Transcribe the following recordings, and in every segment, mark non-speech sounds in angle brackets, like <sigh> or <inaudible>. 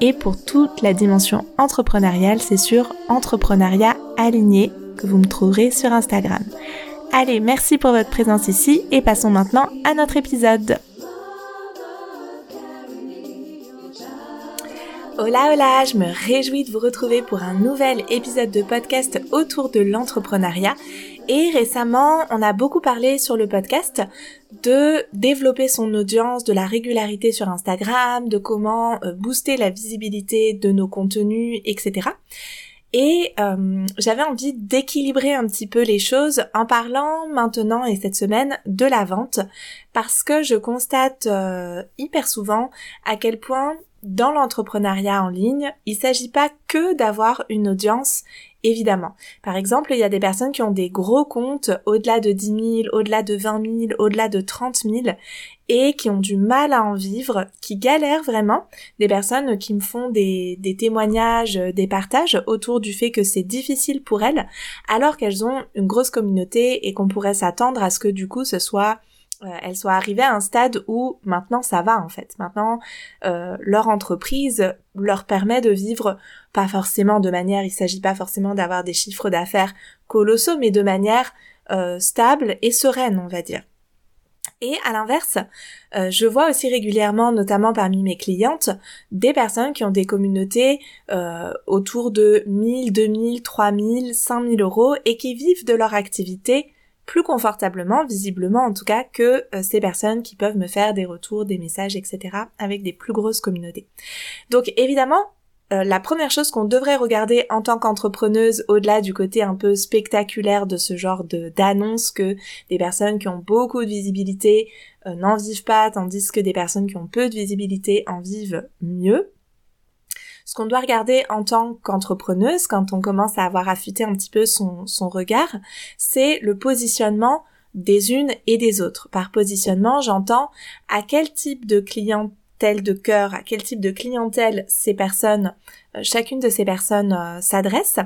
et pour toute la dimension entrepreneuriale, c'est sur Entrepreneuriat Aligné que vous me trouverez sur Instagram. Allez, merci pour votre présence ici et passons maintenant à notre épisode. Hola hola, je me réjouis de vous retrouver pour un nouvel épisode de podcast autour de l'entrepreneuriat. Et récemment, on a beaucoup parlé sur le podcast de développer son audience, de la régularité sur Instagram, de comment euh, booster la visibilité de nos contenus, etc. Et euh, j'avais envie d'équilibrer un petit peu les choses en parlant maintenant et cette semaine de la vente parce que je constate euh, hyper souvent à quel point dans l'entrepreneuriat en ligne, il s'agit pas que d'avoir une audience, évidemment. Par exemple, il y a des personnes qui ont des gros comptes au-delà de 10 000, au-delà de 20 000, au-delà de 30 000 et qui ont du mal à en vivre, qui galèrent vraiment. Des personnes qui me font des témoignages, des partages autour du fait que c'est difficile pour elles, alors qu'elles ont une grosse communauté et qu'on pourrait s'attendre à ce que du coup ce soit euh, elles soient arrivées à un stade où maintenant ça va en fait. Maintenant, euh, leur entreprise leur permet de vivre pas forcément de manière, il s'agit pas forcément d'avoir des chiffres d'affaires colossaux, mais de manière euh, stable et sereine, on va dire. Et à l'inverse, je vois aussi régulièrement, notamment parmi mes clientes, des personnes qui ont des communautés autour de 1000, 2000, 3000, 5000 euros et qui vivent de leur activité plus confortablement, visiblement en tout cas, que euh, ces personnes qui peuvent me faire des retours, des messages, etc. avec des plus grosses communautés. Donc évidemment, euh, la première chose qu'on devrait regarder en tant qu'entrepreneuse, au-delà du côté un peu spectaculaire de ce genre d'annonce que des personnes qui ont beaucoup de visibilité euh, n'en vivent pas, tandis que des personnes qui ont peu de visibilité en vivent mieux, ce qu'on doit regarder en tant qu'entrepreneuse, quand on commence à avoir affûté un petit peu son, regard, c'est le positionnement des unes et des autres. Par positionnement, j'entends à quel type de clientèle de cœur, à quel type de clientèle ces personnes, euh, chacune de ces personnes euh, s'adresse.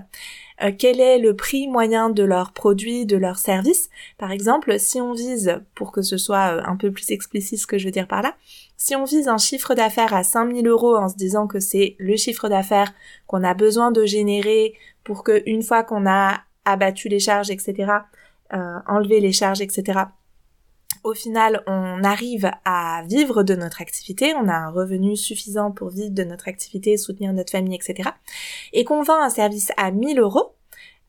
Euh, quel est le prix moyen de leurs produits, de leurs services. Par exemple, si on vise, pour que ce soit un peu plus explicite ce que je veux dire par là, si on vise un chiffre d'affaires à 5000 euros en se disant que c'est le chiffre d'affaires qu'on a besoin de générer pour que une fois qu'on a abattu les charges, etc., euh, enlevé les charges, etc., au final, on arrive à vivre de notre activité, on a un revenu suffisant pour vivre de notre activité, soutenir notre famille, etc. Et qu'on vend un service à 1000 euros,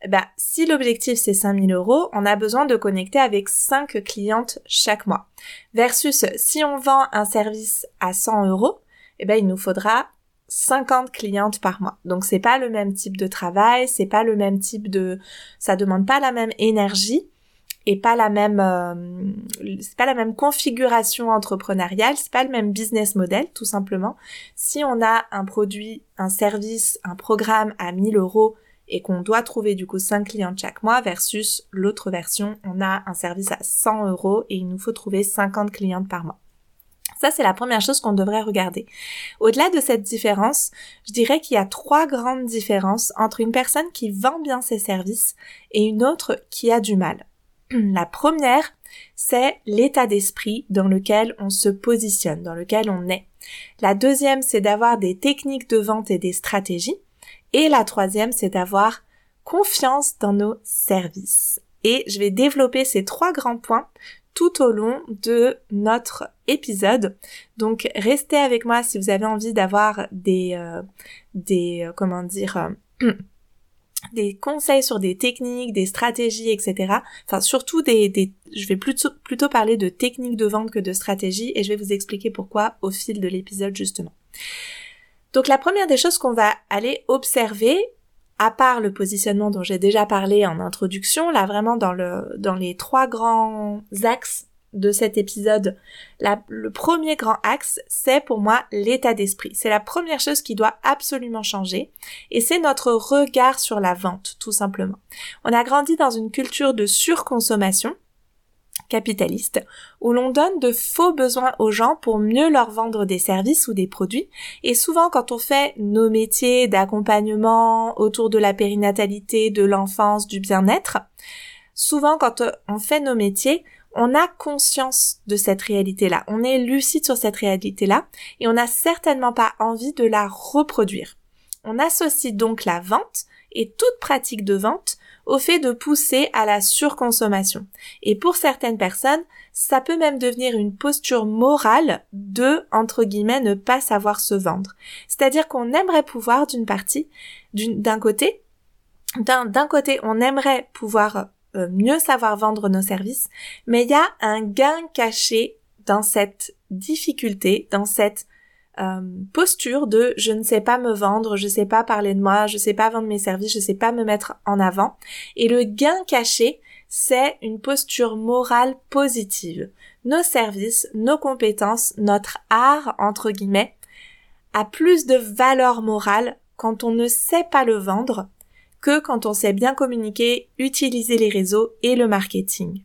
bah, si l'objectif c'est 5000 euros, on a besoin de connecter avec 5 clientes chaque mois. Versus si on vend un service à 100 euros, eh ben, il nous faudra 50 clientes par mois. Donc c'est pas le même type de travail, c'est pas le même type de, ça demande pas la même énergie et pas la même, euh, c'est pas la même configuration entrepreneuriale, c'est pas le même business model tout simplement. Si on a un produit, un service, un programme à 1000 euros et qu'on doit trouver du coup 5 clients chaque mois versus l'autre version, on a un service à 100 euros et il nous faut trouver 50 clientes par mois. Ça, c'est la première chose qu'on devrait regarder. Au-delà de cette différence, je dirais qu'il y a trois grandes différences entre une personne qui vend bien ses services et une autre qui a du mal. <clears throat> La première, c'est l'état d'esprit dans lequel on se positionne, dans lequel on est. La deuxième, c'est d'avoir des techniques de vente et des stratégies. Et la troisième, c'est d'avoir confiance dans nos services. Et je vais développer ces trois grands points tout au long de notre épisode. Donc restez avec moi si vous avez envie d'avoir des euh, des euh, comment dire euh, <clears throat> des conseils sur des techniques, des stratégies, etc. Enfin surtout des, je vais plutôt plutôt parler de techniques de vente que de stratégies et je vais vous expliquer pourquoi au fil de l'épisode justement. Donc la première des choses qu'on va aller observer à part le positionnement dont j'ai déjà parlé en introduction, là vraiment dans le dans les trois grands axes de cet épisode, le premier grand axe, c'est pour moi l'état d'esprit. C'est la première chose qui doit absolument changer et c'est notre regard sur la vente, tout simplement. On a grandi dans une culture de surconsommation capitaliste, où l'on donne de faux besoins aux gens pour mieux leur vendre des services ou des produits. Et souvent, quand on fait nos métiers d'accompagnement autour de la périnatalité, de l'enfance, du bien-être, souvent quand on fait nos métiers, on a conscience de cette réalité-là, on est lucide sur cette réalité-là, et on n'a certainement pas envie de la reproduire. On associe donc la vente et toute pratique de vente au fait de pousser à la surconsommation. Et pour certaines personnes, ça peut même devenir une posture morale de, entre guillemets, ne pas savoir se vendre. C'est-à-dire qu'on aimerait pouvoir d'une partie, d'un côté, d'un côté, on aimerait pouvoir mieux savoir vendre nos services, mais il y a un gain caché dans cette difficulté, dans cette euh, posture de je ne sais pas me vendre, je sais pas parler de moi, je sais pas vendre mes services, je sais pas me mettre en avant. Et le gain caché, c'est une posture morale positive. Nos services, nos compétences, notre art, entre guillemets, a plus de valeur morale quand on ne sait pas le vendre que quand on sait bien communiquer, utiliser les réseaux et le marketing.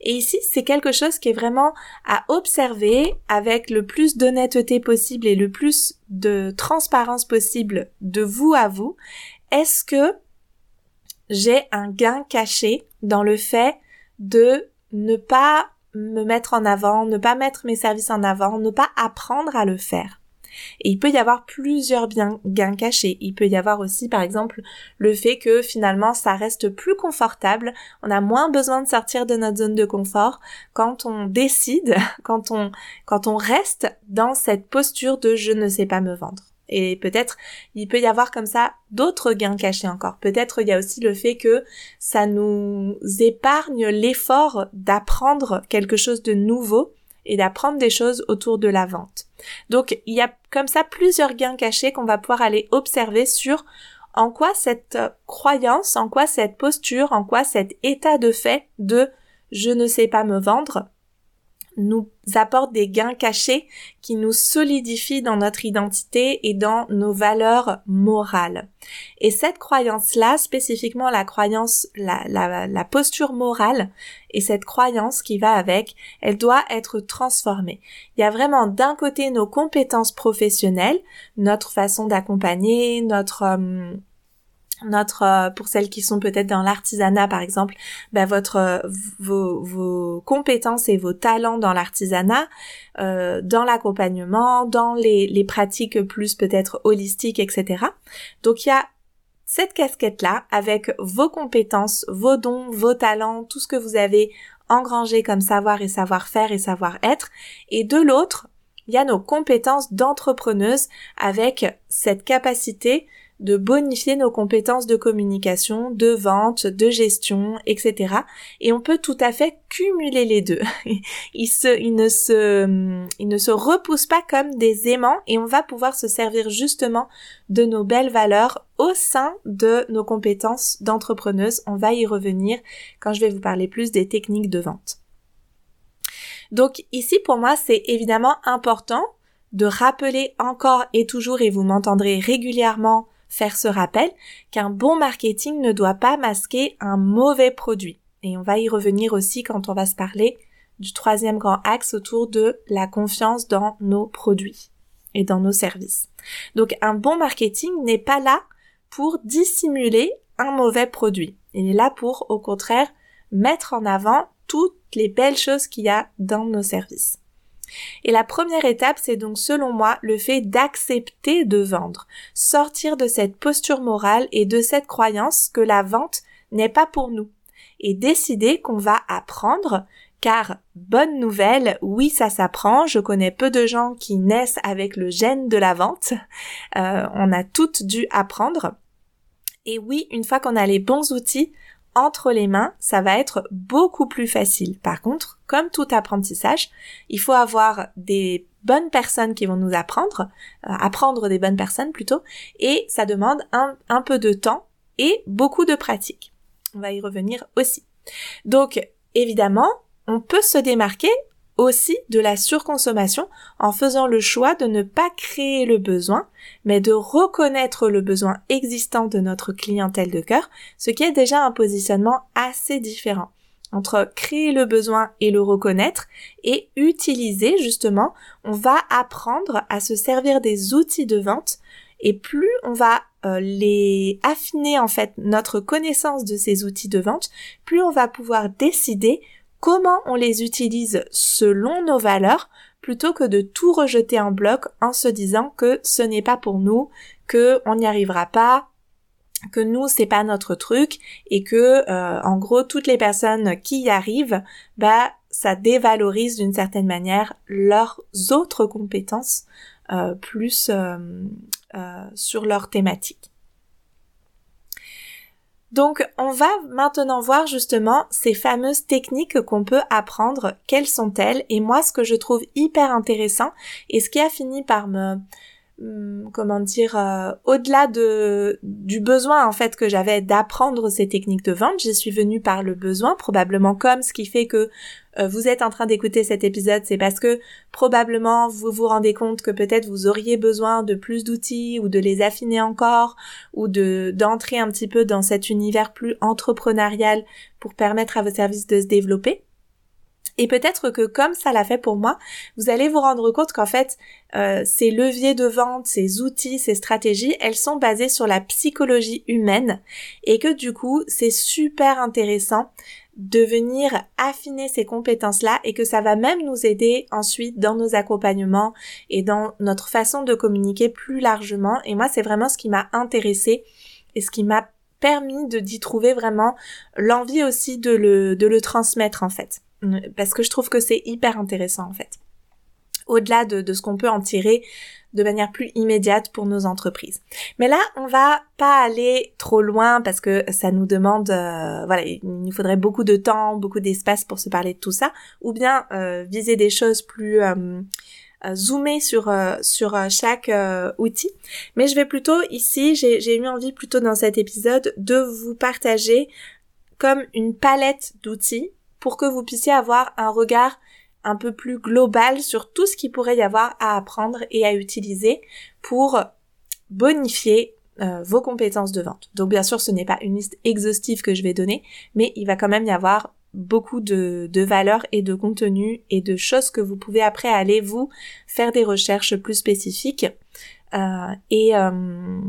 Et ici, c'est quelque chose qui est vraiment à observer avec le plus d'honnêteté possible et le plus de transparence possible de vous à vous. Est-ce que j'ai un gain caché dans le fait de ne pas me mettre en avant, ne pas mettre mes services en avant, ne pas apprendre à le faire? Et il peut y avoir plusieurs gains cachés. Il peut y avoir aussi, par exemple, le fait que finalement ça reste plus confortable. On a moins besoin de sortir de notre zone de confort quand on décide, <laughs> quand on, quand on reste dans cette posture de je ne sais pas me vendre. Et peut-être il peut y avoir comme ça d'autres gains cachés encore. Peut-être il y a aussi le fait que ça nous épargne l'effort d'apprendre quelque chose de nouveau et d'apprendre des choses autour de la vente. Donc il y a comme ça plusieurs gains cachés qu'on va pouvoir aller observer sur en quoi cette croyance, en quoi cette posture, en quoi cet état de fait de je ne sais pas me vendre nous apporte des gains cachés qui nous solidifient dans notre identité et dans nos valeurs morales. Et cette croyance-là, spécifiquement la croyance, la, la, la posture morale et cette croyance qui va avec, elle doit être transformée. Il y a vraiment d'un côté nos compétences professionnelles, notre façon d'accompagner, notre euh, notre euh, pour celles qui sont peut-être dans l'artisanat par exemple bah, votre euh, vos, vos, compétences et vos talents dans l'artisanat euh, dans l'accompagnement dans les, les pratiques plus peut-être holistiques etc donc il y a cette casquette là avec vos compétences vos dons vos talents tout ce que vous avez engrangé comme savoir et savoir-faire et savoir-être. Et de l'autre il y a nos compétences d'entrepreneuse avec cette capacité de bonifier nos compétences de communication, de vente, de gestion, etc. Et on peut tout à fait cumuler les deux. <laughs> ils, se, ils, ne se, ils ne se repoussent pas comme des aimants et on va pouvoir se servir justement de nos belles valeurs au sein de nos compétences d'entrepreneuse. On va y revenir quand je vais vous parler plus des techniques de vente. Donc ici pour moi c'est évidemment important de rappeler encore et toujours et vous m'entendrez régulièrement faire ce rappel qu'un bon marketing ne doit pas masquer un mauvais produit. Et on va y revenir aussi quand on va se parler du troisième grand axe autour de la confiance dans nos produits et dans nos services. Donc un bon marketing n'est pas là pour dissimuler un mauvais produit. Il est là pour, au contraire, mettre en avant toutes les belles choses qu'il y a dans nos services. Et la première étape, c'est donc selon moi le fait d'accepter de vendre, sortir de cette posture morale et de cette croyance que la vente n'est pas pour nous, et décider qu'on va apprendre car, bonne nouvelle, oui, ça s'apprend. Je connais peu de gens qui naissent avec le gène de la vente. Euh, on a toutes dû apprendre. Et oui, une fois qu'on a les bons outils, entre les mains, ça va être beaucoup plus facile. Par contre, comme tout apprentissage, il faut avoir des bonnes personnes qui vont nous apprendre, euh, apprendre des bonnes personnes plutôt, et ça demande un, un peu de temps et beaucoup de pratique. On va y revenir aussi. Donc, évidemment, on peut se démarquer aussi de la surconsommation en faisant le choix de ne pas créer le besoin, mais de reconnaître le besoin existant de notre clientèle de cœur, ce qui est déjà un positionnement assez différent entre créer le besoin et le reconnaître et utiliser justement, on va apprendre à se servir des outils de vente et plus on va euh, les affiner en fait notre connaissance de ces outils de vente, plus on va pouvoir décider comment on les utilise selon nos valeurs plutôt que de tout rejeter en bloc en se disant que ce n'est pas pour nous, que on n'y arrivera pas, que nous c'est pas notre truc et que euh, en gros toutes les personnes qui y arrivent, bah ça dévalorise d'une certaine manière leurs autres compétences euh, plus euh, sur leur thématique. Donc on va maintenant voir justement ces fameuses techniques qu'on peut apprendre, quelles sont-elles? Et moi ce que je trouve hyper intéressant et ce qui a fini par me comment dire euh, au-delà de du besoin en fait que j'avais d'apprendre ces techniques de vente, j'y suis venue par le besoin probablement comme ce qui fait que euh, vous êtes en train d'écouter cet épisode, c'est parce que probablement vous vous rendez compte que peut-être vous auriez besoin de plus d'outils ou de les affiner encore ou de d'entrer un petit peu dans cet univers plus entrepreneurial pour permettre à vos services de se développer. Et peut-être que comme ça l'a fait pour moi, vous allez vous rendre compte qu'en fait, euh, ces leviers de vente, ces outils, ces stratégies, elles sont basées sur la psychologie humaine et que du coup, c'est super intéressant de venir affiner ces compétences-là et que ça va même nous aider ensuite dans nos accompagnements et dans notre façon de communiquer plus largement. Et moi, c'est vraiment ce qui m'a intéressé et ce qui m'a permis d'y trouver vraiment l'envie aussi de le, de le transmettre en fait. Parce que je trouve que c'est hyper intéressant en fait. Au-delà de, de ce qu'on peut en tirer de manière plus immédiate pour nos entreprises. Mais là, on va pas aller trop loin parce que ça nous demande, euh, voilà, il nous faudrait beaucoup de temps, beaucoup d'espace pour se parler de tout ça, ou bien euh, viser des choses plus euh, zoomer sur sur chaque outil. Mais je vais plutôt ici, j'ai eu envie plutôt dans cet épisode de vous partager comme une palette d'outils pour que vous puissiez avoir un regard un peu plus global sur tout ce qu'il pourrait y avoir à apprendre et à utiliser pour bonifier euh, vos compétences de vente. Donc bien sûr, ce n'est pas une liste exhaustive que je vais donner, mais il va quand même y avoir beaucoup de, de valeurs et de contenu et de choses que vous pouvez après aller vous faire des recherches plus spécifiques euh, et, euh,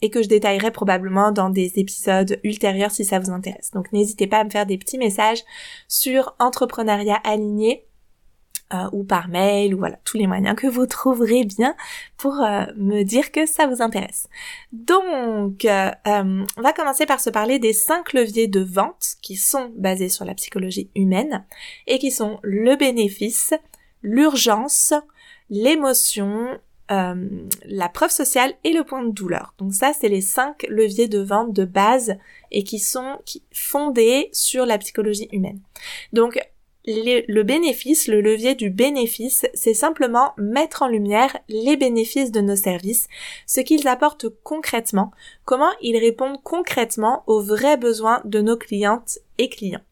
et que je détaillerai probablement dans des épisodes ultérieurs si ça vous intéresse. Donc n'hésitez pas à me faire des petits messages sur entrepreneuriat aligné euh, ou par mail ou voilà tous les moyens que vous trouverez bien pour euh, me dire que ça vous intéresse. Donc, euh, on va commencer par se parler des cinq leviers de vente qui sont basés sur la psychologie humaine et qui sont le bénéfice, l'urgence, l'émotion, la preuve sociale et le point de douleur. Donc ça, c'est les cinq leviers de vente de base et qui sont fondés sur la psychologie humaine. Donc le bénéfice, le levier du bénéfice, c'est simplement mettre en lumière les bénéfices de nos services, ce qu'ils apportent concrètement, comment ils répondent concrètement aux vrais besoins de nos clientes et clients.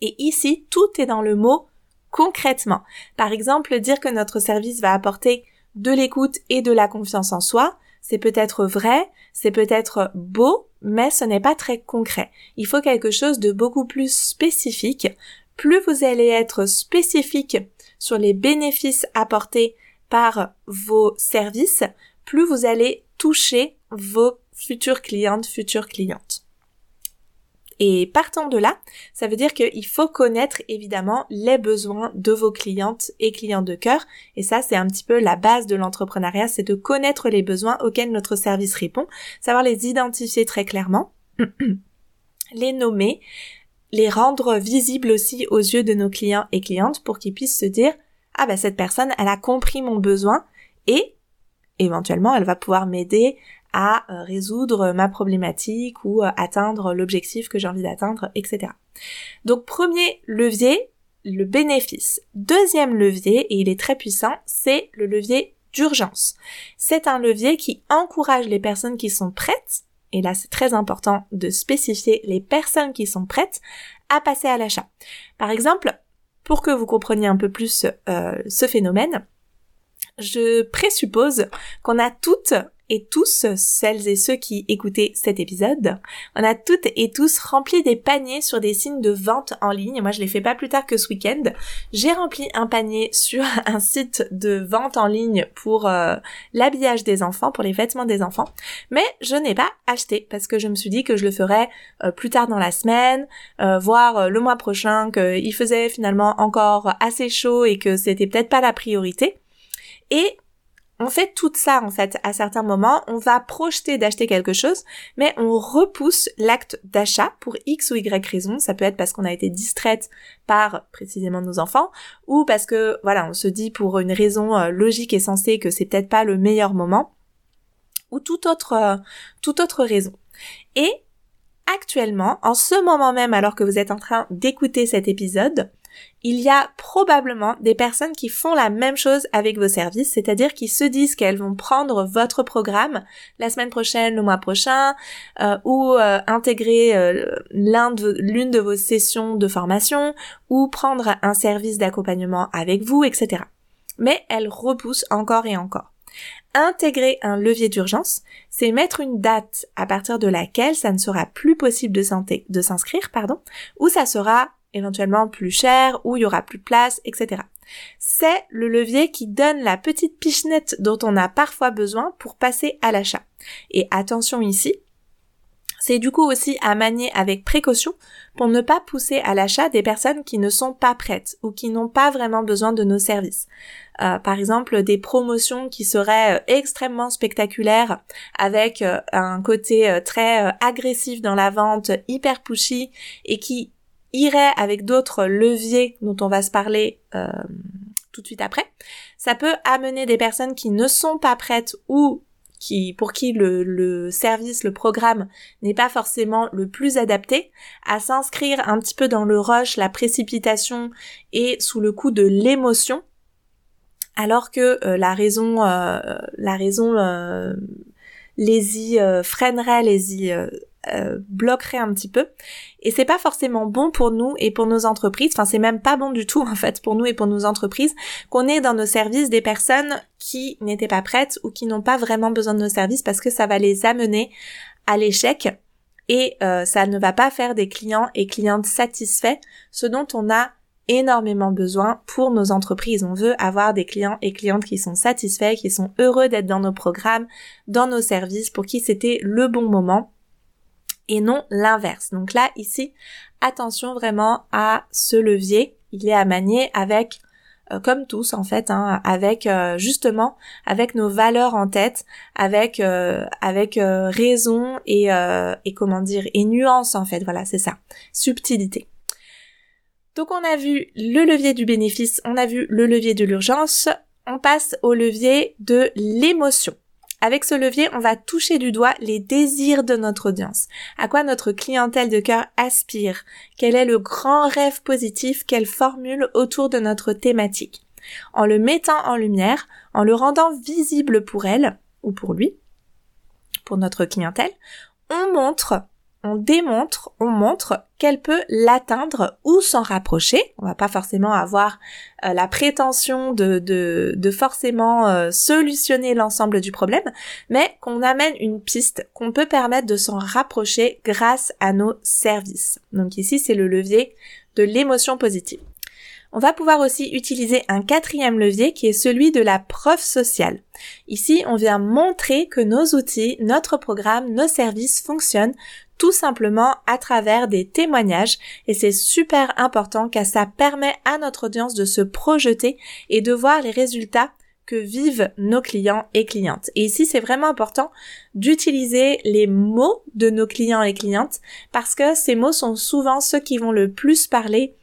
Et ici, tout est dans le mot concrètement. Par exemple, dire que notre service va apporter de l'écoute et de la confiance en soi, c'est peut-être vrai, c'est peut-être beau, mais ce n'est pas très concret. Il faut quelque chose de beaucoup plus spécifique, plus vous allez être spécifique sur les bénéfices apportés par vos services, plus vous allez toucher vos futures clientes, futures clientes. Et partant de là, ça veut dire qu'il faut connaître évidemment les besoins de vos clientes et clients de cœur. Et ça, c'est un petit peu la base de l'entrepreneuriat, c'est de connaître les besoins auxquels notre service répond, savoir les identifier très clairement, <clears throat> les nommer, les rendre visibles aussi aux yeux de nos clients et clientes pour qu'ils puissent se dire ah ben cette personne elle a compris mon besoin et éventuellement elle va pouvoir m'aider à euh, résoudre ma problématique ou euh, atteindre l'objectif que j'ai envie d'atteindre, etc. Donc premier levier, le bénéfice. Deuxième levier, et il est très puissant, c'est le levier d'urgence. C'est un levier qui encourage les personnes qui sont prêtes et là c'est très important de spécifier les personnes qui sont prêtes à passer à l'achat. Par exemple, pour que vous compreniez un peu plus euh, ce phénomène, je présuppose qu'on a toutes et tous, celles et ceux qui écoutaient cet épisode, on a toutes et tous rempli des paniers sur des signes de vente en ligne. Moi, je l'ai fait pas plus tard que ce week-end. J'ai rempli un panier <laughs> sur un site de vente en ligne pour euh, l'habillage des enfants, pour les vêtements des enfants. Mais je n'ai pas acheté parce que je me suis dit que je le ferais euh, plus tard dans la semaine, euh, voire le mois prochain, qu'il faisait finalement encore assez chaud et que c'était peut-être pas la priorité. Et on fait tout ça en fait à certains moments, on va projeter d'acheter quelque chose, mais on repousse l'acte d'achat pour X ou Y raison. Ça peut être parce qu'on a été distraite par précisément nos enfants, ou parce que voilà, on se dit pour une raison euh, logique et sensée que c'est peut-être pas le meilleur moment, ou toute autre euh, toute autre raison. Et actuellement, en ce moment même, alors que vous êtes en train d'écouter cet épisode, il y a probablement des personnes qui font la même chose avec vos services, c'est-à-dire qui se disent qu'elles vont prendre votre programme la semaine prochaine, le mois prochain, euh, ou euh, intégrer euh, l'une de vos sessions de formation, ou prendre un service d'accompagnement avec vous, etc. Mais elles repoussent encore et encore. Intégrer un levier d'urgence, c'est mettre une date à partir de laquelle ça ne sera plus possible de, s'inscrire, pardon, ou ça sera éventuellement plus cher, ou il y aura plus de place, etc. C'est le levier qui donne la petite pichenette dont on a parfois besoin pour passer à l'achat. Et attention ici, c'est du coup aussi à manier avec précaution pour ne pas pousser à l'achat des personnes qui ne sont pas prêtes ou qui n'ont pas vraiment besoin de nos services. Euh, par exemple, des promotions qui seraient euh, extrêmement spectaculaires avec euh, un côté très agressif dans la vente, hyper pushy et qui irait avec d'autres leviers dont on va se parler tout de suite après, ça peut amener des personnes qui ne sont pas prêtes ou qui, pour qui le, le service, le programme n'est pas forcément le plus adapté, à s'inscrire un petit peu dans le rush, la précipitation et sous le coup de l'émotion, alors que euh, la raison, euh, la raison les y freinerait, les y euh, bloquerait un petit peu. Et c'est pas forcément bon pour nous et pour nos entreprises. Enfin c'est même pas bon du tout <laughs> en fait pour nous et pour nos entreprises qu'on ait dans nos services des personnes qui n'étaient pas prêtes ou qui n'ont pas vraiment besoin de nos services parce que ça va les amener à l'échec. Et euh, ça ne va pas faire des clients et clientes satisfaits ce dont on a énormément besoin pour nos entreprises. On veut avoir des clients et clientes qui sont satisfaits, qui sont heureux d'être dans nos programmes, dans nos services, pour qui c'était le bon moment et non l'inverse. Donc là, ici, attention vraiment à ce levier. Il est à manier avec, euh, comme tous en fait, hein, avec euh, justement avec nos valeurs en tête, avec euh, avec raison et, et comment dire et nuance en fait. Voilà, c'est ça, subtilité. Donc on a vu le levier du bénéfice, on a vu le levier de l'urgence, on passe au levier de l'émotion. Avec ce levier, on va toucher du doigt les désirs de notre audience, à quoi notre clientèle de cœur aspire, quel est le grand rêve positif qu'elle formule autour de notre thématique? En le mettant en lumière, en le rendant visible pour elle, ou pour lui, pour notre clientèle, on montre on démontre, on montre qu'elle peut l'atteindre ou s'en rapprocher. On va pas forcément avoir euh, la prétention de, de, forcément euh, solutionner l'ensemble du problème, mais qu'on amène une piste qu'on peut permettre de s'en rapprocher grâce à nos services. Donc ici, c'est le levier de l'émotion positive. On va pouvoir aussi utiliser un quatrième levier qui est celui de la preuve sociale. Ici, on vient montrer que nos outils, notre programme, nos services fonctionnent tout simplement à travers des témoignages et c'est super important car ça permet à notre audience de se projeter et de voir les résultats que vivent nos clients et clientes. Et ici, c'est vraiment important d'utiliser les mots de nos clients et clientes parce que ces mots sont souvent ceux qui vont le plus parler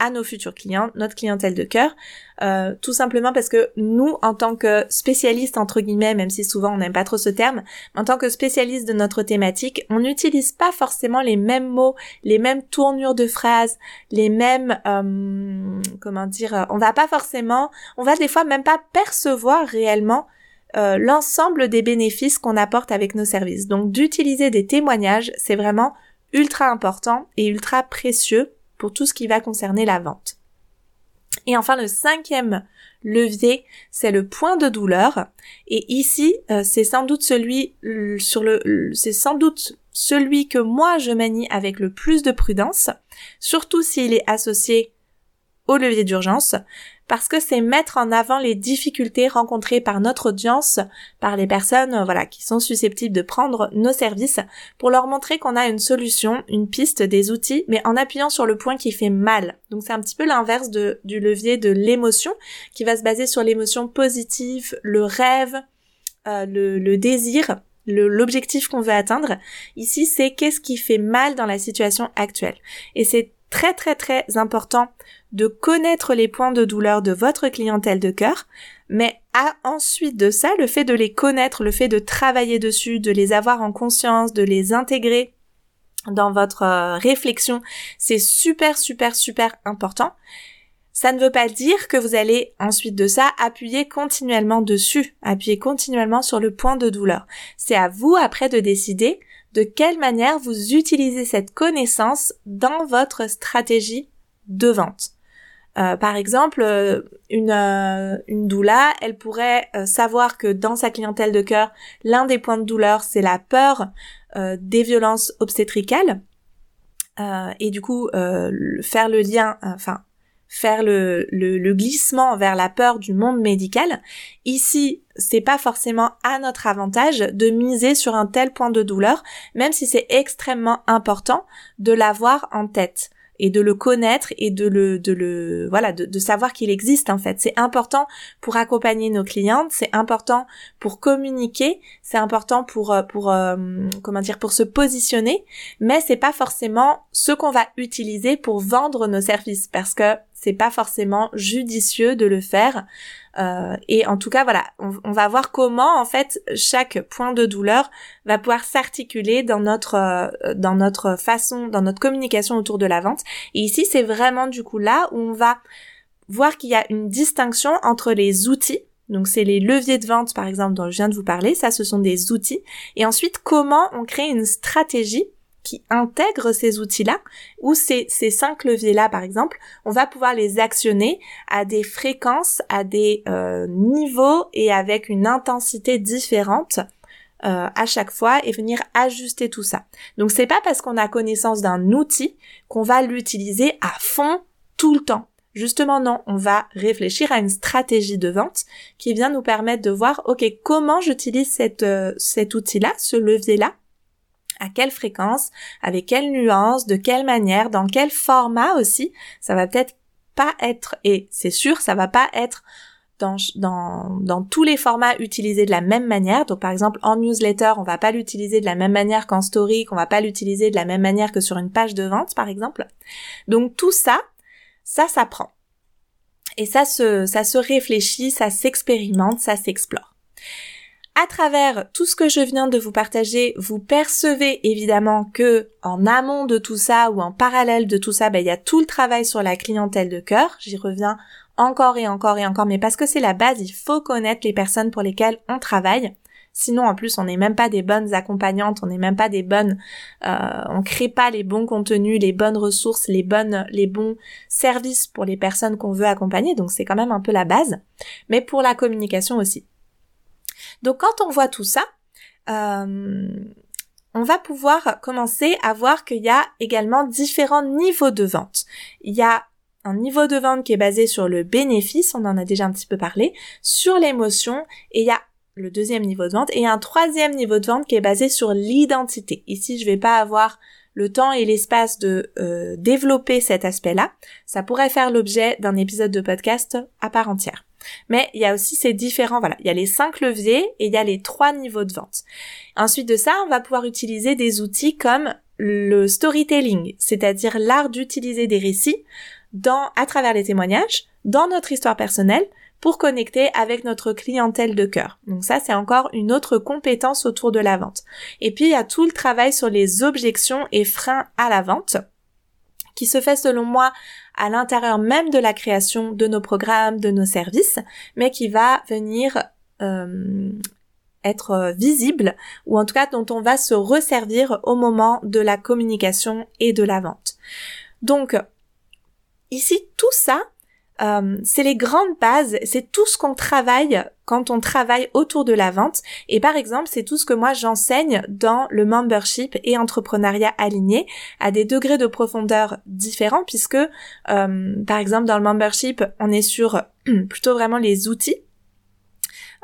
à nos futurs clients, notre clientèle de cœur, euh, tout simplement parce que nous, en tant que spécialistes entre guillemets, même si souvent on n'aime pas trop ce terme, en tant que spécialistes de notre thématique, on n'utilise pas forcément les mêmes mots, les mêmes tournures de phrases, les mêmes, euh, comment dire, on va pas forcément, on va des fois même pas percevoir réellement euh, l'ensemble des bénéfices qu'on apporte avec nos services. Donc d'utiliser des témoignages, c'est vraiment ultra important et ultra précieux pour tout ce qui va concerner la vente. Et enfin, le cinquième levier, c'est le point de douleur. Et ici, euh, c'est sans doute celui sur le, c'est sans doute celui que moi je manie avec le plus de prudence, surtout s'il est associé au levier d'urgence, parce que c'est mettre en avant les difficultés rencontrées par notre audience, par les personnes euh, voilà qui sont susceptibles de prendre nos services pour leur montrer qu'on a une solution, une piste, des outils, mais en appuyant sur le point qui fait mal. Donc c'est un petit peu l'inverse du levier de l'émotion qui va se baser sur l'émotion positive, le rêve, euh, le, le désir, l'objectif qu'on veut atteindre. Ici, c'est qu'est-ce qui fait mal dans la situation actuelle. Et c'est très très très important de connaître les points de douleur de votre clientèle de cœur, mais à ensuite de ça, le fait de les connaître, le fait de travailler dessus, de les avoir en conscience, de les intégrer dans votre euh, réflexion, c'est super super super important. Ça ne veut pas dire que vous allez ensuite de ça appuyer continuellement dessus, appuyer continuellement sur le point de douleur. C'est à vous après de décider de quelle manière vous utilisez cette connaissance dans votre stratégie de vente? Euh, par exemple, euh, une, euh, une doula, elle pourrait savoir que dans sa clientèle de cœur, l'un des points de douleur, c'est la peur des violences obstétricales. et du coup, faire le lien, enfin, faire le, le, le, glissement vers la peur du monde médical. Ici, c'est pas forcément à notre avantage de miser sur un tel point de douleur, même si c'est extrêmement important de l'avoir en tête et de le connaître et de le de le voilà de, de savoir qu'il existe en fait c'est important pour accompagner nos clientes c'est important pour communiquer c'est important pour euh, pour euh, comment dire pour se positionner mais c'est pas forcément ce qu'on va utiliser pour vendre nos services parce que c'est pas forcément judicieux de le faire euh, et en tout cas, voilà, on, va voir comment en fait chaque point de douleur va pouvoir s'articuler dans notre euh, dans notre façon, dans notre communication autour de la vente. Et ici, c'est vraiment du coup là où on va voir qu'il y a une distinction entre les outils. Donc c'est les leviers de vente par exemple dont je viens de vous parler, ça ce sont des outils. Et ensuite comment on crée une stratégie qui intègre ces outils-là, ou ces, ces cinq leviers-là, par exemple, on va pouvoir les actionner à des fréquences, à des euh, niveaux et avec une intensité différente euh, à chaque fois et venir ajuster tout ça. Donc c'est pas parce qu'on a connaissance d'un outil qu'on va l'utiliser à fond tout le temps. Justement non, on va réfléchir à une stratégie de vente qui vient nous permettre de voir ok comment j'utilise cette, euh, cet outil-là, ce levier-là à quelle fréquence, avec quelle nuance, de quelle manière, dans quel format aussi. Ça va peut-être pas être, et c'est sûr, ça va pas être dans, dans, dans, tous les formats utilisés de la même manière. Donc par exemple en newsletter, on va pas l'utiliser de la même manière qu'en story, qu'on va pas l'utiliser de la même manière que sur une page de vente par exemple. Donc tout ça, ça s'apprend. Et ça se, ça se réfléchit, ça s'expérimente, ça s'explore. À travers tout ce que je viens de vous partager, vous percevez évidemment que en amont de tout ça ou en parallèle de tout ça, ben, il y a tout le travail sur la clientèle de cœur. J'y reviens encore et encore et encore, mais parce que c'est la base, il faut connaître les personnes pour lesquelles on travaille. Sinon, en plus, on n'est même pas des bonnes accompagnantes, on n'est même pas des bonnes, euh, on crée pas les bons contenus, les bonnes ressources, les bonnes, les bons services pour les personnes qu'on veut accompagner. Donc, c'est quand même un peu la base. Mais pour la communication aussi. Donc quand on voit tout ça, euh, on va pouvoir commencer à voir qu'il y a également différents niveaux de vente. Il y a un niveau de vente qui est basé sur le bénéfice, on en a déjà un petit peu parlé, sur l'émotion, et il y a le deuxième niveau de vente, et un troisième niveau de vente qui est basé sur l'identité. Ici, je vais pas avoir le temps et l'espace de euh, développer cet aspect-là. Ça pourrait faire l'objet d'un épisode de podcast à part entière. Mais il y a aussi ces différents, voilà, il y a les cinq leviers et il y a les trois niveaux de vente. Ensuite de ça, on va pouvoir utiliser des outils comme le storytelling, c'est-à-dire l'art d'utiliser des récits dans, à travers les témoignages, dans notre histoire personnelle, pour connecter avec notre clientèle de cœur. Donc ça, c'est encore une autre compétence autour de la vente. Et puis, il y a tout le travail sur les objections et freins à la vente qui se fait selon moi à l'intérieur même de la création de nos programmes, de nos services, mais qui va venir être visible ou en tout cas dont on va se resservir au moment de la communication et de la vente. Donc ici tout ça euh, c'est les grandes bases, c'est tout ce qu'on travaille quand on travaille autour de la vente. Et par exemple, c'est tout ce que moi j'enseigne dans le membership et entrepreneuriat aligné à des degrés de profondeur différents puisque, euh, par exemple, dans le membership, on est sur <clears throat> plutôt vraiment les outils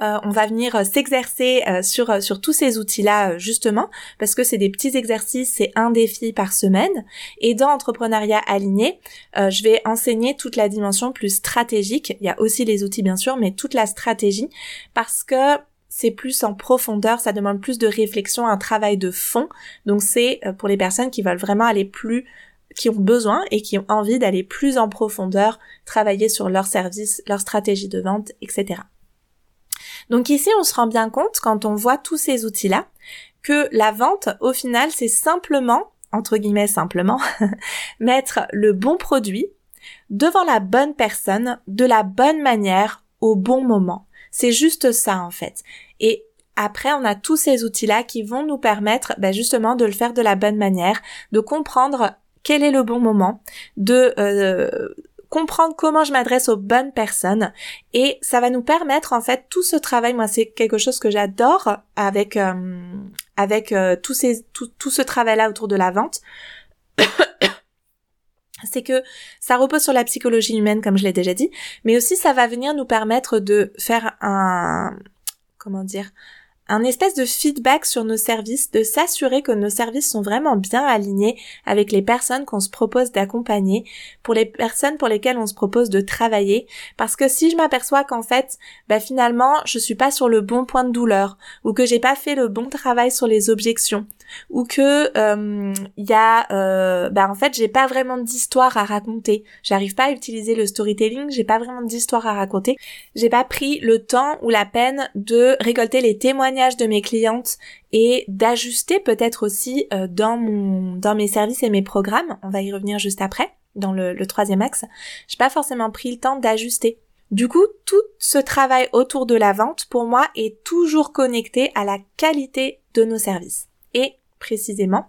euh, on va venir euh, s'exercer euh, sur sur tous ces outils-là justement parce que c'est des petits exercices, c'est un défi par semaine. Et dans entrepreneuriat aligné, je vais enseigner toute la dimension plus stratégique. Il y a aussi les outils bien sûr, mais toute la stratégie parce que c'est plus en profondeur, ça demande plus de réflexion, un travail de fond. Donc c'est pour les personnes qui veulent vraiment aller plus qui ont besoin et qui ont envie d'aller plus en profondeur, travailler sur leur service, leur stratégie de vente, etc. Donc ici, on se rend bien compte quand on voit tous ces outils-là que la vente, au final, c'est simplement, entre guillemets simplement, <laughs> mettre le bon produit devant la bonne personne, de la bonne manière, au bon moment. C'est juste ça en fait. Et après, on a tous ces outils-là qui vont nous permettre ben, justement de le faire de la bonne manière, de comprendre quel est le bon moment, de euh, comprendre comment je m'adresse aux bonnes personnes. Et ça va nous permettre en fait tout ce travail moi c'est quelque chose que j'adore avec euh, avec euh, tout, ces, tout, tout ce travail là autour de la vente. <coughs> C'est que ça repose sur la psychologie humaine comme je l'ai déjà dit. Mais aussi ça va venir nous permettre de faire un comment dire un espèce de feedback sur nos services, de s'assurer que nos services sont vraiment bien alignés avec les personnes qu'on se propose d'accompagner, pour les personnes pour lesquelles on se propose de travailler, parce que si je m'aperçois qu'en fait, bah finalement, je suis pas sur le bon point de douleur, ou que j'ai pas fait le bon travail sur les objections, ou que il euh, y a euh, bah en fait j'ai pas vraiment d'histoire à raconter. J'arrive pas à utiliser le storytelling j'ai pas vraiment d'histoire à raconter. J'ai pas pris le temps ou la peine de récolter les témoignages de mes clientes et d'ajuster peut-être aussi euh, dans mon dans mes services et mes programmes. On va y revenir juste après dans le, le troisième axe. J'ai pas forcément pris le temps d'ajuster. Du coup, tout ce travail autour de la vente, pour moi, est toujours connecté à la qualité de nos services. Précisément,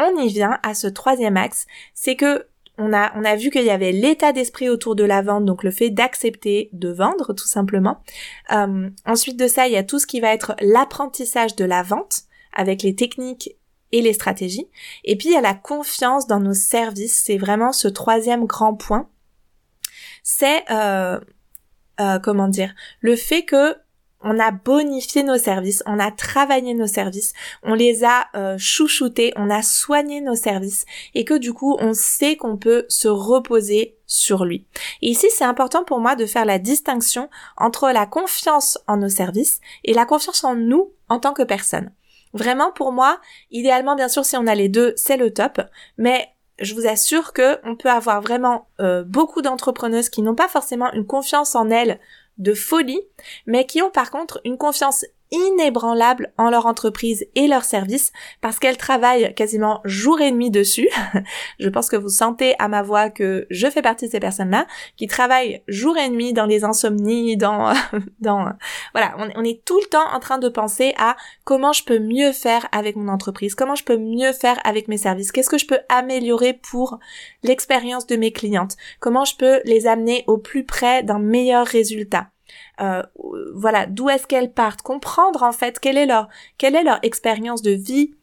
on y vient à ce troisième axe, c'est que on a, on a vu qu'il y avait l'état d'esprit autour de la vente, donc le fait d'accepter de vendre tout simplement. Euh, ensuite de ça, il y a tout ce qui va être l'apprentissage de la vente avec les techniques et les stratégies. Et puis il y a la confiance dans nos services, c'est vraiment ce troisième grand point. C'est euh, euh, comment dire le fait que on a bonifié nos services, on a travaillé nos services, on les a euh, chouchoutés, on a soigné nos services et que du coup on sait qu'on peut se reposer sur lui. Et ici c'est important pour moi de faire la distinction entre la confiance en nos services et la confiance en nous en tant que personne. Vraiment pour moi, idéalement bien sûr si on a les deux c'est le top, mais je vous assure que on peut avoir vraiment euh, beaucoup d'entrepreneuses qui n'ont pas forcément une confiance en elles de folie, mais qui ont par contre une confiance inébranlable en leur entreprise et leur service parce qu'elles travaillent quasiment jour et nuit dessus. <laughs> je pense que vous sentez à ma voix que je fais partie de ces personnes-là qui travaillent jour et nuit dans les insomnies, dans, <laughs> dans, voilà, on, on, est tout le temps en train de penser à comment je peux mieux faire avec mon entreprise, comment je peux mieux faire avec mes services, qu'est-ce que je peux améliorer pour l'expérience de mes clientes, comment je peux les amener au plus près d'un meilleur résultat. Euh, voilà, d'où est-ce qu'elles partent, comprendre en fait quelle est leur, quelle est leur expérience de vie,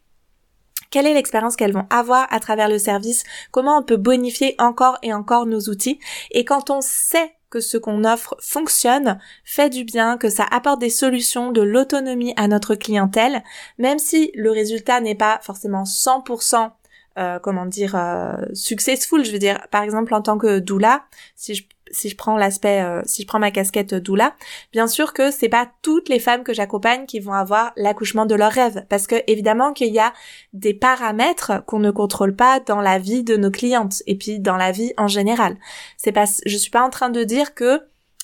quelle est l'expérience qu'elles vont avoir à travers le service, comment on peut bonifier encore et encore nos outils? Et quand on sait que ce qu'on offre fonctionne, fait du bien, que ça apporte des solutions, de l'autonomie à notre clientèle, même si le résultat n'est pas forcément 100% euh, comment dire euh, successful je veux dire par exemple en tant que doula si je si je prends l'aspect, euh, si je prends ma casquette doula, bien sûr que c'est pas toutes les femmes que j'accompagne qui vont avoir l'accouchement de leur rêve, parce que évidemment qu'il y a des paramètres qu'on ne contrôle pas dans la vie de nos clientes et puis dans la vie en général. C'est pas, je suis pas en train de dire que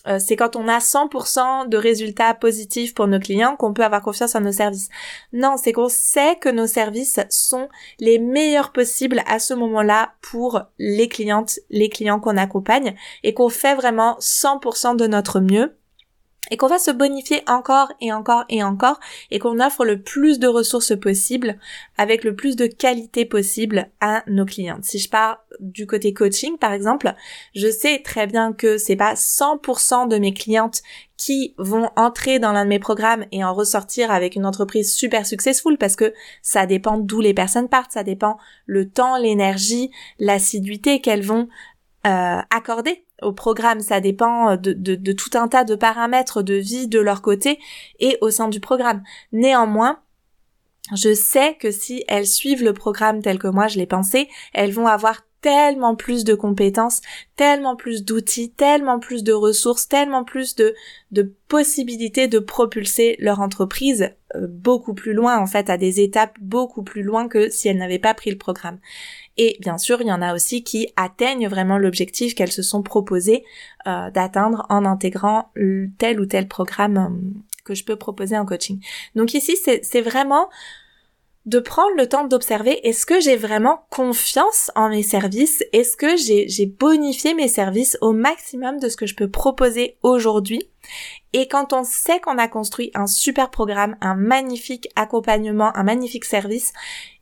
euh, c'est quand on a 100% de résultats positifs pour nos clients qu'on peut avoir confiance en nos services. Non, c'est qu'on sait que nos services sont les meilleurs possibles à ce moment-là pour les clientes, les clients qu'on accompagne et qu'on fait vraiment 100% de notre mieux et qu'on va se bonifier encore et encore et encore et qu'on offre le plus de ressources possibles avec le plus de qualité possible à nos clientes. Si je pars du côté coaching par exemple, je sais très bien que c'est pas 100% de mes clientes qui vont entrer dans l'un de mes programmes et en ressortir avec une entreprise super successful parce que ça dépend d'où les personnes partent, ça dépend le temps, l'énergie, l'assiduité qu'elles vont euh, accorder au programme. Ça dépend de, de, tout un tas de paramètres de vie de leur côté et au sein du programme. Néanmoins, je sais que si elles suivent le programme tel que moi je l'ai pensé, elles vont avoir tellement plus de compétences, tellement plus d'outils, tellement plus de ressources, tellement plus de, possibilités de propulser leur entreprise euh, beaucoup plus loin, en fait, à des étapes beaucoup plus loin que si elles n'avaient pas pris le programme. Et bien sûr, il y en a aussi qui atteignent vraiment l'objectif qu'elles se sont proposées euh, d'atteindre en intégrant tel ou tel programme euh, que je peux proposer en coaching. Donc ici, c'est vraiment de prendre le temps d'observer est-ce que j'ai vraiment confiance en mes services, est-ce que j'ai bonifié mes services au maximum de ce que je peux proposer aujourd'hui? Et quand on sait qu'on a construit un super programme, un magnifique accompagnement, un magnifique service,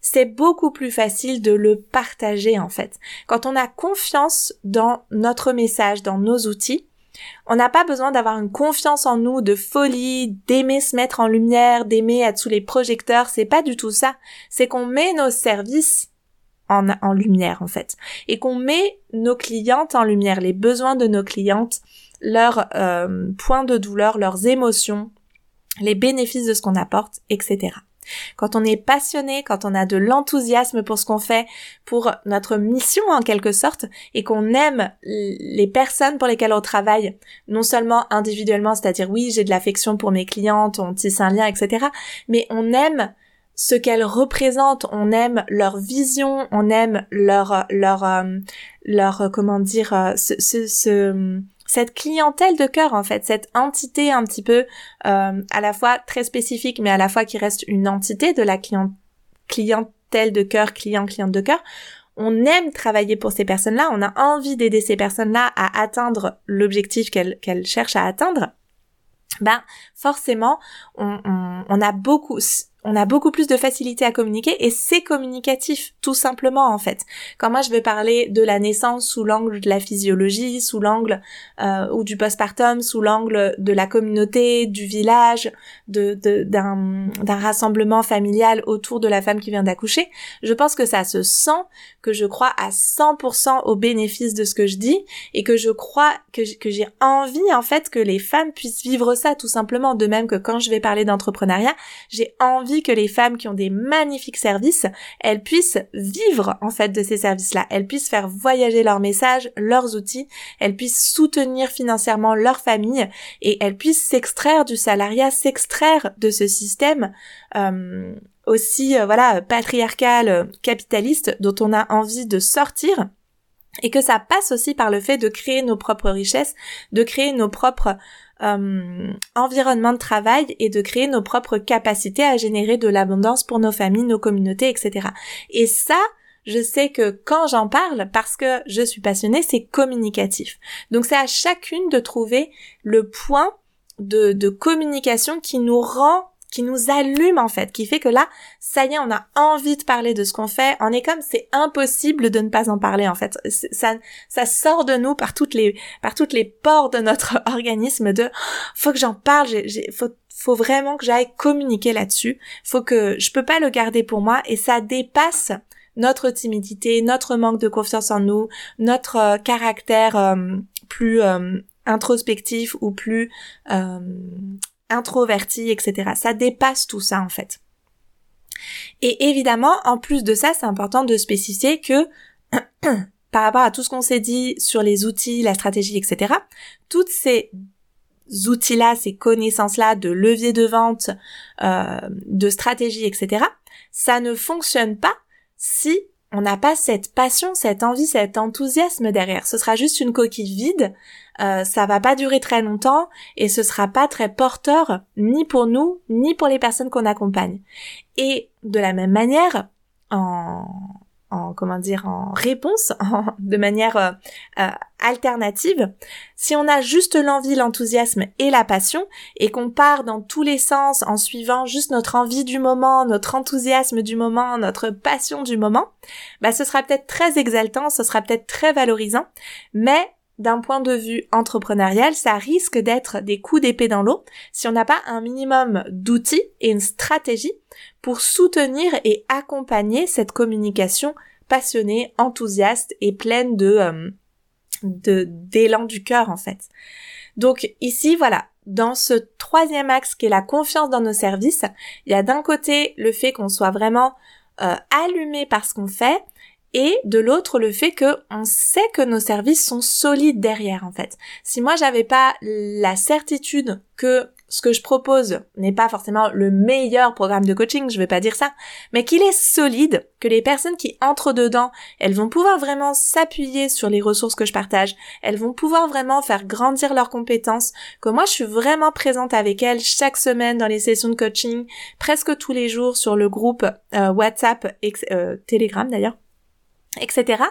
c'est beaucoup plus facile de le partager en fait. Quand on a confiance dans notre message, dans nos outils, on n'a pas besoin d'avoir une confiance en nous de folie, d'aimer se mettre en lumière, d'aimer être sous les projecteurs, c'est pas du tout ça. C'est qu'on met nos services en, en, lumière en fait. Et qu'on met nos clientes en lumière, les besoins de nos clientes, leurs euh, points de douleur, leurs émotions, les bénéfices de ce qu'on apporte, etc. Quand on est passionné, quand on a de l'enthousiasme pour ce qu'on fait, pour notre mission en quelque sorte, et qu'on aime les personnes pour lesquelles on travaille, non seulement individuellement, c'est-à-dire oui, j'ai de l'affection pour mes clientes, on tisse un lien, etc., mais on aime ce qu'elles représentent, on aime leur vision, on aime leur leur euh, leur comment dire euh, ce, ce cette clientèle de cœur en fait, cette entité un petit peu euh, à la fois très spécifique mais à la fois qui reste une entité de la clientèle de cœur, client, cliente de cœur, on aime travailler pour ces personnes-là, on a envie d'aider ces personnes-là à atteindre l'objectif qu'elles cherchent à atteindre, ben forcément on a beaucoup on a beaucoup plus de facilité à communiquer et c'est communicatif, tout simplement en fait. Quand moi je vais parler de la naissance sous l'angle de la physiologie, sous l'angle euh, ou du postpartum, sous l'angle de la communauté, du village, de d'un d'un rassemblement familial autour de la femme qui vient d'accoucher, je pense que ça se sent, que je crois à 100% au bénéfice de ce que je dis et que je crois que que j'ai envie en fait que les femmes puissent vivre ça tout simplement. De même que quand je vais parler d'entrepreneuriat, j'ai envie que les femmes qui ont des magnifiques services, elles puissent vivre en fait de ces services-là. Elles puissent faire voyager leurs messages, leurs outils, elles puissent soutenir financièrement leur famille. Et elles puissent s'extraire du salariat, s'extraire de ce système euh, aussi euh, voilà patriarcal, capitaliste dont on a envie de sortir. Et que ça passe aussi par le fait de créer nos propres richesses, de créer nos propres euh, environnement de travail et de créer nos propres capacités à générer de l'abondance pour nos familles, nos communautés, etc. Et ça, je sais que quand j'en parle, parce que je suis passionnée, c'est communicatif. Donc c'est à chacune de trouver le point de, de communication qui nous rend qui nous allume en fait, qui fait que là, ça y est, on a envie de parler de ce qu'on fait. On est comme c'est impossible de ne pas en parler en fait. Ça, ça sort de nous par toutes les, par toutes les pores de notre <laughs> organisme de, faut que j'en parle. Faut, faut vraiment que j'aille communiquer là-dessus. Faut que je peux pas le garder pour moi et ça dépasse notre timidité, notre manque de confiance en nous, notre euh, caractère euh, plus euh, introspectif ou plus introverti, etc. Ça dépasse tout ça en fait. Et évidemment, en plus de ça, c'est important de spécifier que <clears throat> par rapport à tout ce qu'on s'est dit sur les outils, la stratégie, etc., toutes ces outils-là, ces connaissances-là de levier de vente, euh, de stratégie, etc., ça ne fonctionne pas si on n'a pas cette passion, cette envie, cet enthousiasme derrière. Ce sera juste une coquille vide, euh, ça va pas durer très longtemps et ce sera pas très porteur ni pour nous ni pour les personnes qu'on accompagne. Et de la même manière, en, en comment dire, en réponse, <laughs> de manière euh, euh, alternative, si on a juste l'envie, l'enthousiasme et la passion, et qu'on part dans tous les sens en suivant juste notre envie du moment, notre enthousiasme du moment, notre passion du moment, bah ce sera peut-être très exaltant, ce sera peut-être très valorisant, mais d'un point de vue entrepreneurial, ça risque d'être des coups d'épée dans l'eau si on n'a pas un minimum d'outils et une stratégie pour soutenir et accompagner cette communication passionnée, enthousiaste et pleine de euh, d'élan du cœur en fait. Donc ici voilà, dans ce troisième axe qui est la confiance dans nos services, il y a d'un côté le fait qu'on soit vraiment euh, allumé par ce qu'on fait et de l'autre le fait que on sait que nos services sont solides derrière en fait. Si moi j'avais pas la certitude que ce que je propose n'est pas forcément le meilleur programme de coaching, je vais pas dire ça, mais qu'il est solide, que les personnes qui entrent dedans, elles vont pouvoir vraiment s'appuyer sur les ressources que je partage, elles vont pouvoir vraiment faire grandir leurs compétences, que moi je suis vraiment présente avec elles chaque semaine dans les sessions de coaching, presque tous les jours sur le groupe euh, WhatsApp, euh, Telegram d'ailleurs, etc.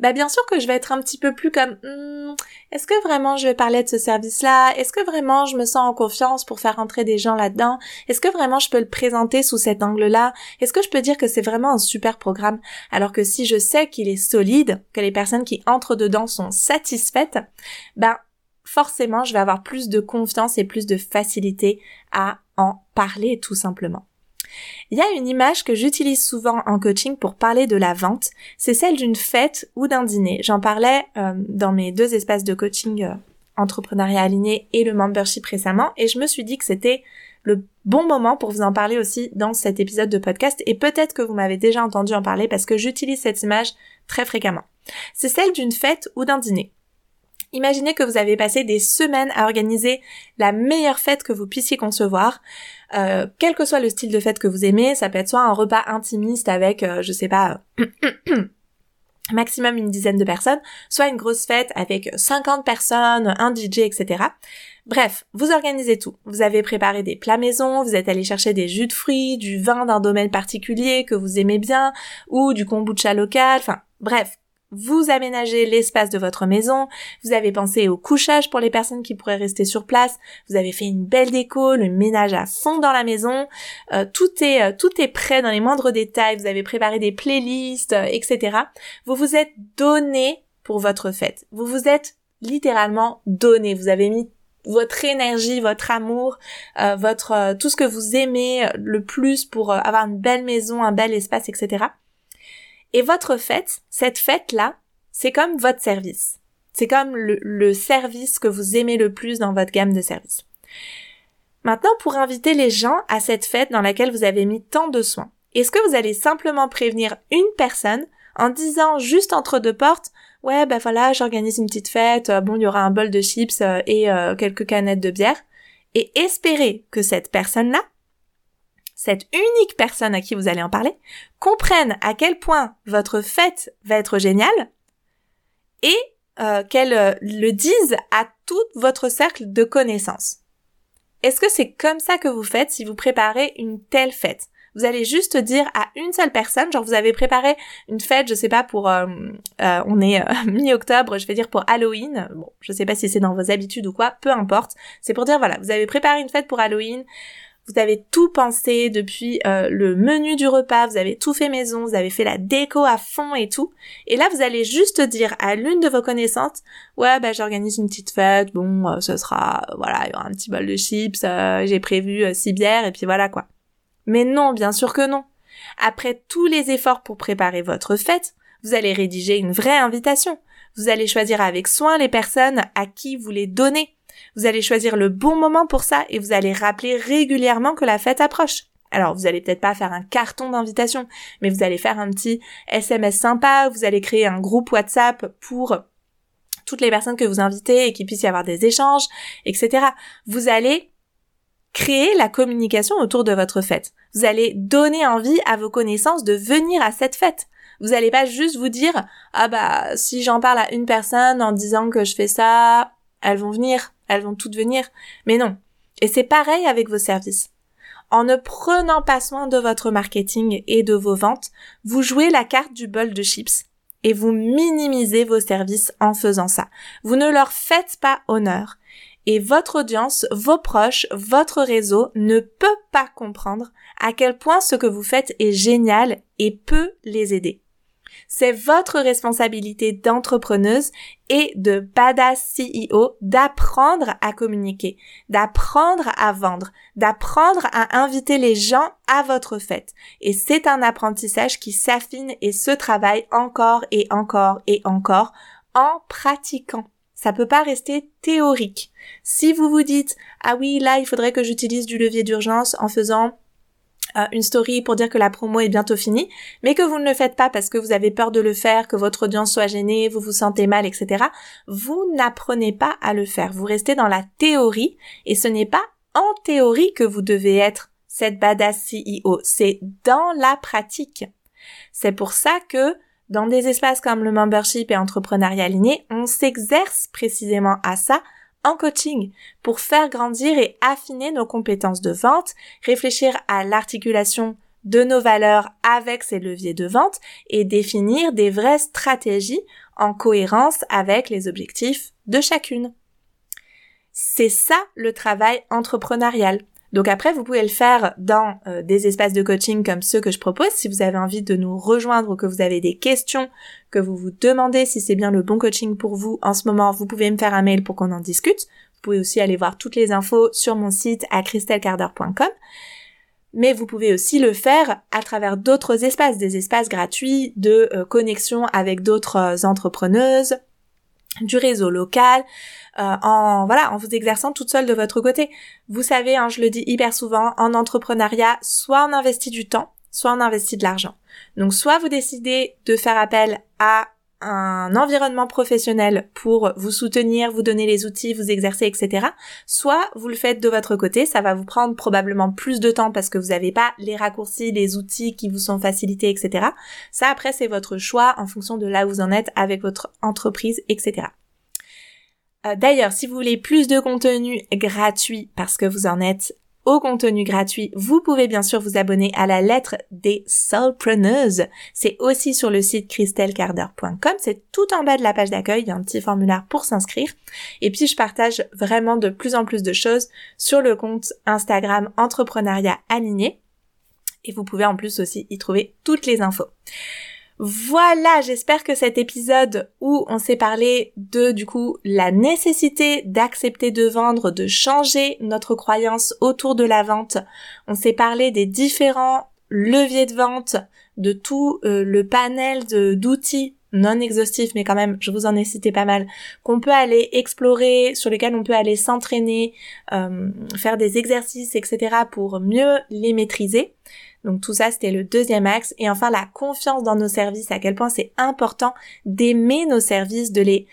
Bah bien sûr que je vais être un petit peu plus comme hmm, est-ce que vraiment je vais parler de ce service-là? Est-ce que vraiment je me sens en confiance pour faire entrer des gens là-dedans? Est-ce que vraiment je peux le présenter sous cet angle-là? Est-ce que je peux dire que c'est vraiment un super programme? Alors que si je sais qu'il est solide, que les personnes qui entrent dedans sont satisfaites, ben forcément je vais avoir plus de confiance et plus de facilité à en parler tout simplement. Il y a une image que j'utilise souvent en coaching pour parler de la vente, c'est celle d'une fête ou d'un dîner. J'en parlais euh, dans mes deux espaces de coaching euh, entrepreneuriat aligné et le membership récemment et je me suis dit que c'était le bon moment pour vous en parler aussi dans cet épisode de podcast et peut-être que vous m'avez déjà entendu en parler parce que j'utilise cette image très fréquemment. C'est celle d'une fête ou d'un dîner. Imaginez que vous avez passé des semaines à organiser la meilleure fête que vous puissiez concevoir. Euh, quel que soit le style de fête que vous aimez, ça peut être soit un repas intimiste avec, euh, je sais pas, <coughs> maximum une dizaine de personnes, soit une grosse fête avec 50 personnes, un DJ, etc. Bref, vous organisez tout. Vous avez préparé des plats maison, vous êtes allé chercher des jus de fruits, du vin d'un domaine particulier que vous aimez bien, ou du kombucha local, enfin bref, vous aménagez l'espace de votre maison, vous avez pensé au couchage pour les personnes qui pourraient rester sur place, vous avez fait une belle déco, le ménage à fond dans la maison, euh, tout est euh, tout est prêt dans les moindres détails, vous avez préparé des playlists, euh, etc. Vous vous êtes donné pour votre fête. Vous vous êtes littéralement donné. Vous avez mis votre énergie, votre amour, votre tout ce que vous aimez le plus pour avoir une belle maison, un bel espace, etc. Et votre fête, cette fête-là, c'est comme votre service. C'est comme le, service que vous aimez le plus dans votre gamme de services. Maintenant, pour inviter les gens à cette fête dans laquelle vous avez mis tant de soins, est-ce que vous allez simplement prévenir une personne en disant juste entre deux portes, ouais, ben voilà, j'organise une petite fête, euh, bon, il y aura un bol de chips euh, et euh, quelques canettes de bière, et espérer que cette personne-là cette unique personne à qui vous allez en parler, comprenne à quel point votre fête va être géniale et euh, qu'elle euh, le dise à tout votre cercle de connaissances. Est-ce que c'est comme ça que vous faites si vous préparez une telle fête? Vous allez juste dire à une seule personne, genre vous avez préparé une fête, je sais pas pour, euh, on est <laughs> mi-octobre, je vais dire pour Halloween. Bon, je sais pas si c'est dans vos habitudes ou quoi, peu importe. C'est pour dire voilà, vous avez préparé une fête pour Halloween vous avez tout pensé depuis euh, le menu du repas, vous avez tout fait maison, vous avez fait la déco à fond et tout. Et là, vous allez juste dire à l'une de vos connaissances, ouais, bah j'organise une petite fête, bon, euh, ce sera, voilà, il y aura un petit bol de chips, euh, j'ai prévu six bières et puis voilà quoi. Mais non, bien sûr que non. Après tous les efforts pour préparer votre fête, vous allez rédiger une vraie invitation. Vous allez choisir avec soin les personnes à qui vous les donnez. Vous allez choisir le bon moment pour ça et vous allez rappeler régulièrement que la fête approche. Alors, vous allez peut-être pas faire un carton d'invitation, mais vous allez faire un petit SMS sympa, vous allez créer un groupe WhatsApp pour toutes les personnes que vous invitez et qu'il puisse y avoir des échanges, etc. Vous allez créer la communication autour de votre fête. Vous allez donner envie à vos connaissances de venir à cette fête. Vous allez pas juste vous dire, ah bah, si j'en parle à une personne en disant que je fais ça, elles vont venir elles vont toutes venir. Mais non. Et c'est pareil avec vos services. En ne prenant pas soin de votre marketing et de vos ventes, vous jouez la carte du bol de chips. et vous minimisez vos services en faisant ça. Vous ne leur faites pas honneur. Et votre audience, vos proches, votre réseau ne peut pas comprendre à quel point ce que vous faites est génial et peut les aider. C'est votre responsabilité d'entrepreneuse et de badass CEO d'apprendre à communiquer, d'apprendre à vendre, d'apprendre à inviter les gens à votre fête. Et c'est un apprentissage qui s'affine et se travaille encore et encore et encore en pratiquant. Ça peut pas rester théorique. Si vous vous dites, ah oui, là, il faudrait que j'utilise du levier d'urgence en faisant une story pour dire que la promo est bientôt finie, mais que vous ne le faites pas parce que vous avez peur de le faire, que votre audience soit gênée, vous vous sentez mal, etc., vous n'apprenez pas à le faire. Vous restez dans la théorie et ce n'est pas en théorie que vous devez être cette badass CEO, c'est dans la pratique. C'est pour ça que dans des espaces comme le membership et entrepreneuriat aligné, on s'exerce précisément à ça en coaching pour faire grandir et affiner nos compétences de vente, réfléchir à l'articulation de nos valeurs avec ces leviers de vente et définir des vraies stratégies en cohérence avec les objectifs de chacune. C'est ça le travail entrepreneurial. Donc après, vous pouvez le faire dans euh, des espaces de coaching comme ceux que je propose. Si vous avez envie de nous rejoindre ou que vous avez des questions, que vous vous demandez si c'est bien le bon coaching pour vous en ce moment, vous pouvez me faire un mail pour qu'on en discute. Vous pouvez aussi aller voir toutes les infos sur mon site à christelcarder.com. Mais vous pouvez aussi le faire à travers d'autres espaces, des espaces gratuits de euh, connexion avec d'autres euh, entrepreneuses, du réseau local, euh, en voilà, en vous exerçant toute seule de votre côté. Vous savez, hein, je le dis hyper souvent, en entrepreneuriat, soit on investit du temps, soit on investit de l'argent. Donc soit vous décidez de faire appel à un environnement professionnel pour vous soutenir, vous donner les outils, vous exercer, etc. Soit vous le faites de votre côté, ça va vous prendre probablement plus de temps parce que vous n'avez pas les raccourcis, les outils qui vous sont facilités, etc. Ça après c'est votre choix en fonction de là où vous en êtes avec votre entreprise, etc. Euh, d'ailleurs, si vous voulez plus de contenu gratuit parce que vous en êtes au contenu gratuit, vous pouvez bien sûr vous abonner à la lettre des solpreneuses. C'est aussi sur le site christelcarder.com. C'est tout en bas de la page d'accueil. Il y a un petit formulaire pour s'inscrire. Et puis, je partage vraiment de plus en plus de choses sur le compte Instagram Entrepreneuriat Aligné. Et vous pouvez en plus aussi y trouver toutes les infos. Voilà, j'espère que cet épisode où on s'est parlé de du coup la nécessité d'accepter de vendre, de changer notre croyance autour de la vente, on s'est parlé des différents leviers de vente, de tout euh, le panel d'outils non exhaustifs, mais quand même, je vous en ai cité pas mal, qu'on peut aller explorer, sur lesquels on peut aller s'entraîner, euh, faire des exercices, etc. pour mieux les maîtriser. Donc tout ça, c'était le deuxième axe. Et enfin, la confiance dans nos services, à quel point c'est important d'aimer nos services, de les...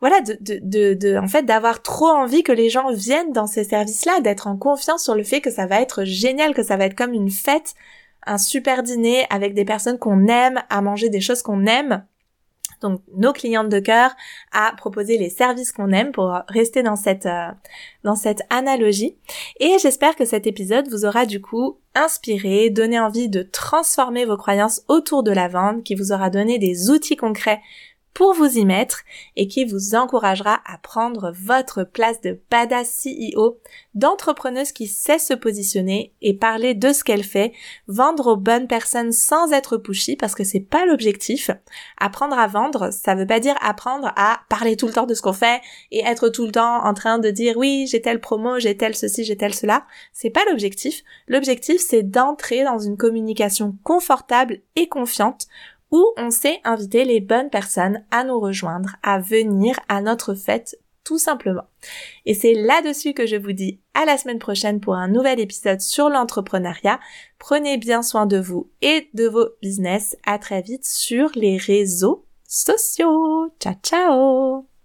Voilà, de, de, de, en fait, d'avoir trop envie que les gens viennent dans ces services-là, d'être en confiance sur le fait que ça va être génial, que ça va être comme une fête, un super dîner avec des personnes qu'on aime, à manger des choses qu'on aime donc nos clientes de cœur, à proposer les services qu'on aime pour rester dans cette euh, dans cette analogie. Et j'espère que cet épisode vous aura du coup inspiré, donné envie de transformer vos croyances autour de la vente, qui vous aura donné des outils concrets pour vous y mettre et qui vous encouragera à prendre votre place de badass CEO, d'entrepreneuse qui sait se positionner et parler de ce qu'elle fait, vendre aux bonnes personnes sans être pushy parce que c'est pas l'objectif. Apprendre à vendre, ça veut pas dire apprendre à parler tout le temps de ce qu'on fait et être tout le temps en train de dire oui, j'ai tel promo, j'ai tel ceci, j'ai tel cela. C'est pas l'objectif. L'objectif, c'est d'entrer dans une communication confortable et confiante on sait inviter les bonnes personnes à nous rejoindre, à venir à notre fête tout simplement. Et c'est là-dessus que je vous dis à la semaine prochaine pour un nouvel épisode sur l'entrepreneuriat. Prenez bien soin de vous et de vos business. À très vite sur les réseaux sociaux. Ciao ciao